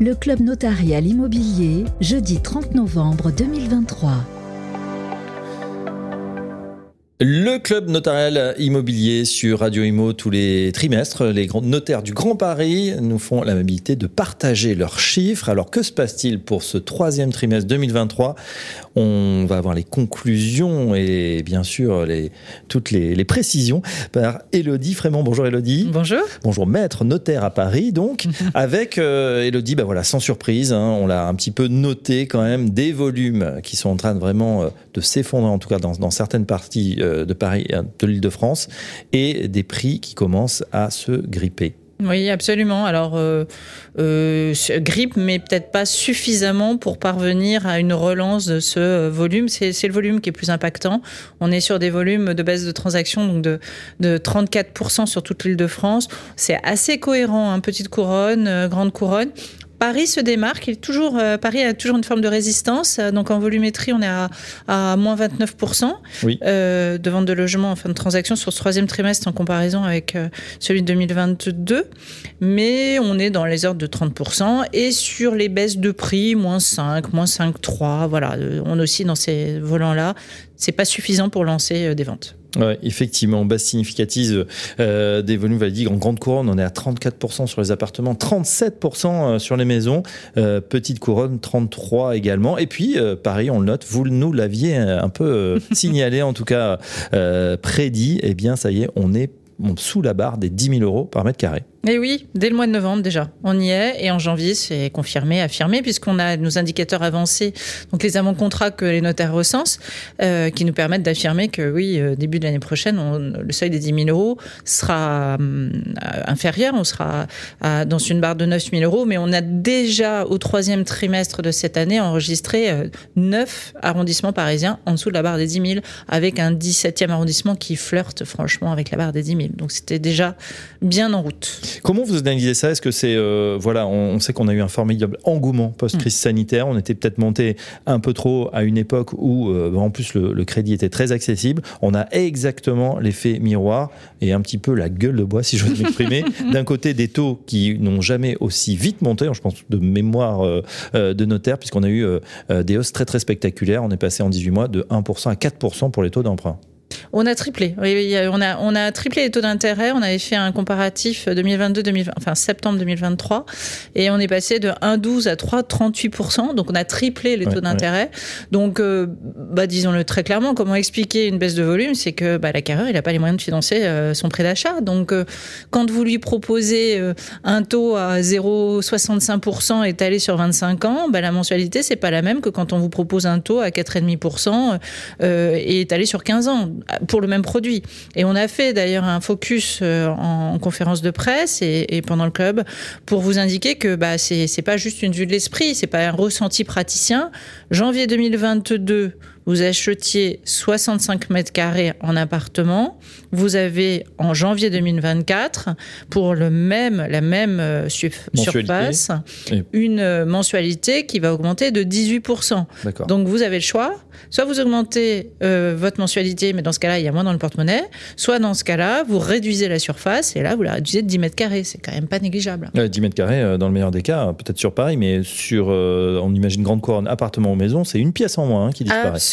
le Club notarial immobilier, jeudi 30 novembre 2023. Le club notarial immobilier sur Radio Imo tous les trimestres, les grands notaires du Grand Paris nous font l'amabilité de partager leurs chiffres. Alors que se passe-t-il pour ce troisième trimestre 2023 On va avoir les conclusions et bien sûr les, toutes les, précisions par Elodie Frémont. Bonjour Elodie. Bonjour. Bonjour maître notaire à Paris donc avec euh, Elodie, bah voilà sans surprise, hein, on l'a un petit peu noté quand même des volumes qui sont en train de vraiment euh, de s'effondrer en tout cas dans, dans certaines parties. Euh, de Paris, de l'Île-de-France, et des prix qui commencent à se gripper. Oui, absolument. Alors, euh, euh, grippe, mais peut-être pas suffisamment pour parvenir à une relance de ce volume. C'est le volume qui est plus impactant. On est sur des volumes de baisse de transactions donc de, de 34% sur toute l'île de France. C'est assez cohérent, hein, petite couronne, euh, grande couronne. Paris se démarque. Il est toujours, euh, Paris a toujours une forme de résistance. Euh, donc en volumétrie, on est à, à moins 29% euh, de vente de logements en fin de transaction sur ce troisième trimestre en comparaison avec celui de 2022. Mais on est dans les ordres de 30%. Et sur les baisses de prix, moins 5, moins 5,3. Voilà, on aussi dans ces volants-là. C'est pas suffisant pour lancer des ventes. Ouais, effectivement, baisse significative euh, des volumes dit En grande couronne, on est à 34% sur les appartements, 37% euh, sur les maisons. Euh, petite couronne, 33% également. Et puis, euh, Paris, on le note, vous nous l'aviez un peu signalé, en tout cas prédit. Eh bien, ça y est, on est sous la barre des 10 000 euros par mètre carré. Et oui, dès le mois de novembre déjà, on y est. Et en janvier, c'est confirmé, affirmé, puisqu'on a nos indicateurs avancés, donc les avant-contrats que les notaires recensent, euh, qui nous permettent d'affirmer que oui, euh, début de l'année prochaine, le seuil des 10 000 euros sera euh, inférieur. On sera dans une barre de 9 000 euros. Mais on a déjà, au troisième trimestre de cette année, enregistré 9 arrondissements parisiens en dessous de la barre des 10 000, avec un 17e arrondissement qui flirte franchement avec la barre des 10 000. Donc c'était déjà bien en route. Comment vous analysez ça? Est-ce que c'est euh, voilà, on, sait qu'on a eu un formidable engouement post-crise mm. sanitaire. On était peut-être monté un peu trop à une époque où, euh, en plus, le, crédit était très accessible. On a exactement l'effet miroir et un petit peu la gueule de bois, si je veux m'exprimer. D'un côté, des taux qui n'ont jamais aussi vite monté. Je pense de mémoire euh, de notaire, puisqu'on a eu des hausses très très spectaculaires. On est passé en 18 mois de 1% à 4% pour les taux d'emprunt. On a triplé. on a, on a triplé les taux d'intérêt. On avait fait un comparatif 2022-2020, enfin septembre 2023, et on est passé de 1,12 à 3,38% Donc on a triplé les taux d'intérêt. Donc, euh, bah, disons-le très clairement, comment expliquer une baisse de volume, c'est que bah, l'acquéreur il n'a pas les moyens de financer euh, son prêt d'achat. Donc, euh, quand vous lui proposez un taux à 0,65% étalé sur 25 ans, bah, la mensualité c'est pas la même que quand on vous propose un taux à 4,5% et étalé sur 15 ans pour le même produit. Et on a fait d'ailleurs un focus euh, en conférence de presse et, pendant le club pour vous indiquer que bah, c'est pas juste une vue de l'esprit, c'est pas un ressenti praticien. Janvier 2022, vous achetiez 65 mètres carrés en appartement, vous avez en janvier 2024, pour le même, la même euh, surface, une euh, mensualité qui va augmenter de 18%. Donc vous avez le choix, soit vous augmentez euh, votre mensualité, mais dans ce cas-là, il y a moins dans le porte-monnaie, soit dans ce cas-là, vous réduisez la surface, et là, vous la réduisez de 10 mètres carrés. C'est quand même pas négligeable. 10 mètres carrés, dans le meilleur des cas, peut-être sur Paris, mais sur, on imagine grande couronne, appartement ou maison, c'est une pièce en moins hein, qui disparaît. Absolument.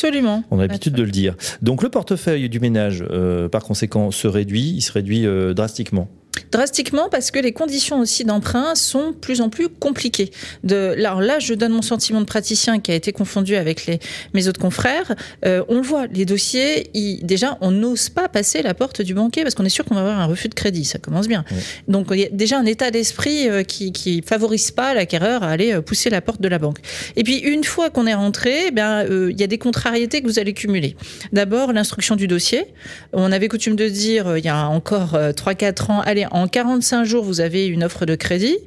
On a l'habitude de le dire. Donc le portefeuille du ménage, euh, par conséquent, se réduit, il se réduit euh, drastiquement. Drastiquement parce que les conditions aussi d'emprunt sont plus en plus compliquées. De, alors là, je donne mon sentiment de praticien qui a été confondu avec les, mes autres confrères. Euh, on le voit, les dossiers, déjà, on n'ose pas passer la porte du banquier parce qu'on est sûr qu'on va avoir un refus de crédit. Ça commence bien. Donc il y a déjà un état d'esprit euh, qui, qui favorise pas l'acquéreur à aller euh, pousser la porte de la banque. Et puis une fois qu'on est rentré, eh bien il y a des contrariétés que vous allez cumuler. D'abord l'instruction du dossier. On avait coutume de dire il y a encore 3-4 ans, allez en 45 jours, vous avez une offre de crédit.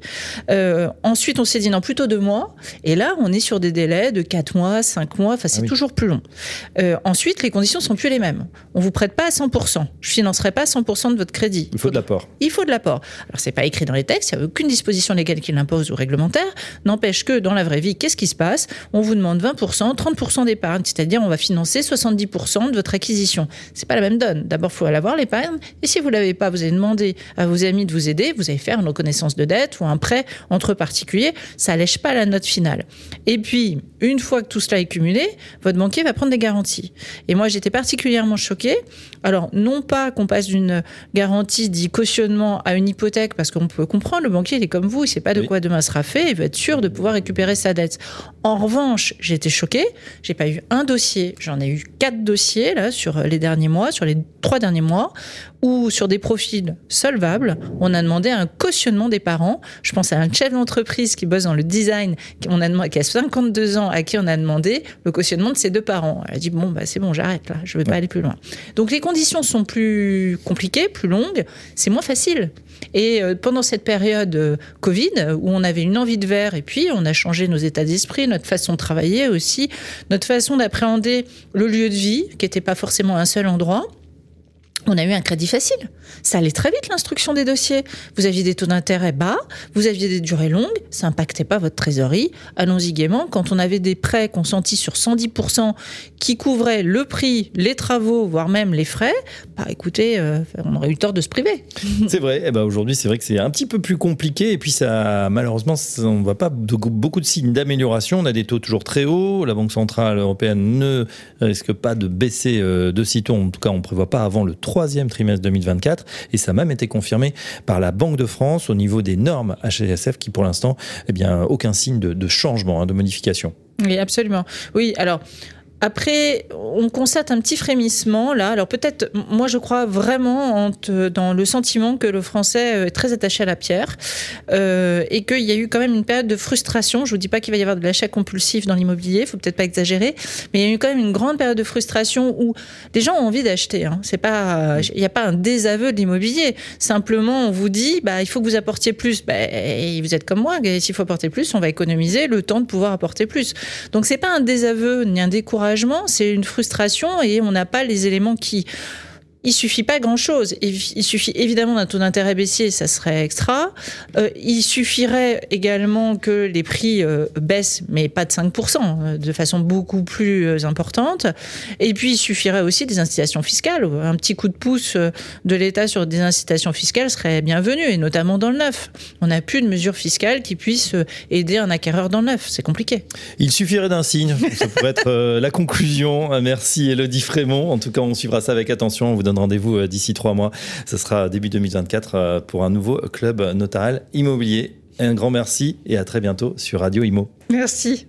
Euh, ensuite, on s'est dit non, plutôt deux mois. Et là, on est sur des délais de 4 mois, 5 mois. Enfin, c'est ah toujours plus long. Euh, ensuite, les conditions sont plus les mêmes. On vous prête pas à 100%. Je financerai pas 100% de votre crédit. Il faut de l'apport. Il faut de l'apport. Alors, c'est pas écrit dans les textes. Il n'y a aucune disposition légale qui l'impose ou réglementaire. N'empêche que dans la vraie vie, qu'est-ce qui se passe? On vous demande 20%, 30% d'épargne. C'est-à-dire, on va financer 70% de votre acquisition. C'est pas la même donne. D'abord, il faut avoir l'épargne. Et si vous l'avez pas, vous allez demander à vos vous a mis de vous aider, vous allez faire une reconnaissance de dette ou un prêt entre particuliers. Ça allège pas la note finale. Et puis, une fois que tout cela est cumulé, votre banquier va prendre des garanties. Et moi, j'étais particulièrement choquée. Alors, non pas qu'on passe d'une garantie dit cautionnement à une hypothèque, parce qu'on peut comprendre, le banquier, il est comme vous, il sait pas de quoi demain sera fait, il veut être sûr de pouvoir récupérer sa dette. En revanche, j'ai été choquée, j'ai pas eu un dossier, j'en ai eu quatre dossiers, là, sur les derniers mois, sur les trois derniers mois, ou sur des profils solvables, on a demandé un cautionnement des parents. Je pense à un chef d'entreprise qui bosse dans le design, qui, on a demandé, qui a 52 ans, à qui on a demandé le cautionnement de ses deux parents. Elle a dit bon bah c'est bon, j'arrête là, je vais pas aller plus loin. Donc les conditions sont plus compliquées, plus longues, c'est moins facile. Et euh, pendant cette période euh, Covid, où on avait une envie de verre, et puis on a changé nos états d'esprit, notre façon de travailler aussi, notre façon d'appréhender le lieu de vie, qui n'était pas forcément un seul endroit on a eu un crédit facile. Ça allait très vite l'instruction des dossiers. Vous aviez des taux d'intérêt bas, vous aviez des durées longues, ça impactait pas votre trésorerie. Allons-y gaiement. Quand on avait des prêts consentis sur 110% qui couvraient le prix, les travaux, voire même les frais, bah écoutez, euh, on aurait eu tort de se priver. C'est vrai. Eh ben aujourd'hui, c'est vrai que c'est un petit peu plus compliqué. Et puis ça, malheureusement, on ne voit pas beaucoup de signes d'amélioration. On a des taux toujours très hauts. La Banque centrale européenne ne risque pas de baisser euh, de sitôt. En tout cas, on ne prévoit pas avant le troisième trimestre 2024 et ça a même été confirmé par la Banque de France au niveau des normes HSF qui pour l'instant, eh bien, aucun signe de, changement, hein, de modification. Oui, absolument. Oui, alors après, on constate un petit frémissement là. Alors peut-être, moi je crois vraiment dans le sentiment que le français euh, est très attaché à la pierre euh, et qu'il y a eu quand même une période de frustration. Je vous dis pas qu'il va y avoir de l'achat compulsif dans l'immobilier, faut peut-être pas exagérer, mais il y a eu quand même une grande période de frustration où des gens ont envie d'acheter. Hein. C'est pas, il n'y a pas un désaveu de l'immobilier. Simplement, on vous dit, bah il faut que vous apportiez plus. Bah, vous êtes comme moi, s'il faut apporter plus, on va économiser le temps de pouvoir apporter plus. Donc c'est pas un désaveu ni un découragement c'est une frustration et on n'a pas les éléments qui il suffit pas grand-chose. Il suffit évidemment d'un taux d'intérêt baissier, ça serait extra. Euh, il suffirait également que les prix euh, baissent, mais pas de 5%, euh, de façon beaucoup plus importante. Et puis, il suffirait aussi des incitations fiscales. Un petit coup de pouce de l'État sur des incitations fiscales serait bienvenu, et notamment dans le neuf. On n'a plus de mesures fiscales qui puissent aider un acquéreur dans le neuf. C'est compliqué. Il suffirait d'un signe. Ça pourrait être la conclusion. Merci Elodie Frémont. En tout cas, on suivra ça avec attention. Rendez-vous euh, d'ici trois mois. Ce sera début 2024 euh, pour un nouveau club notarial immobilier. Un grand merci et à très bientôt sur Radio Imo. Merci.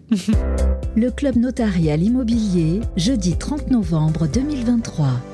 Le club notarial immobilier, jeudi 30 novembre 2023.